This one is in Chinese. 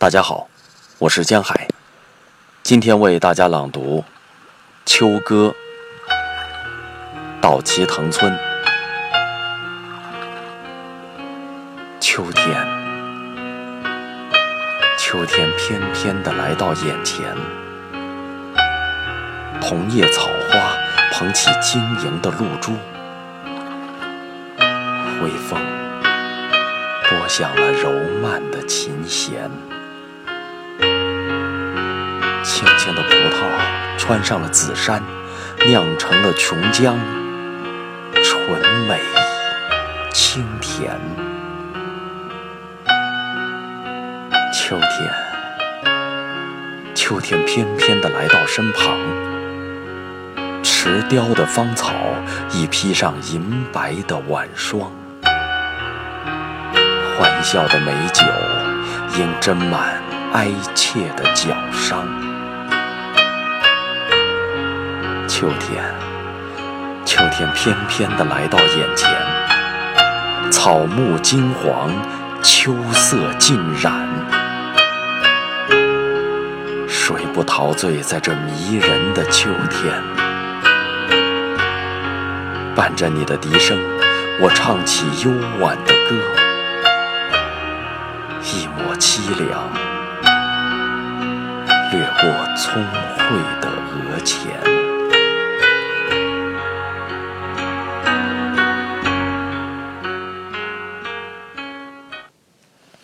大家好，我是江海，今天为大家朗读《秋歌》。稻岐藤村，秋天，秋天翩翩地来到眼前，桐叶草花捧起晶莹的露珠，微风拨响了柔曼的琴弦，青青的葡萄穿上了紫衫，酿成了琼浆。纯美清甜，秋天，秋天翩翩地来到身旁，池雕的芳草已披上银白的晚霜，欢笑的美酒应斟满哀切的脚伤，秋天。秋天翩翩地来到眼前，草木金黄，秋色尽染。谁不陶醉在这迷人的秋天？伴着你的笛声，我唱起幽婉的歌，一抹凄凉掠过聪慧的额前。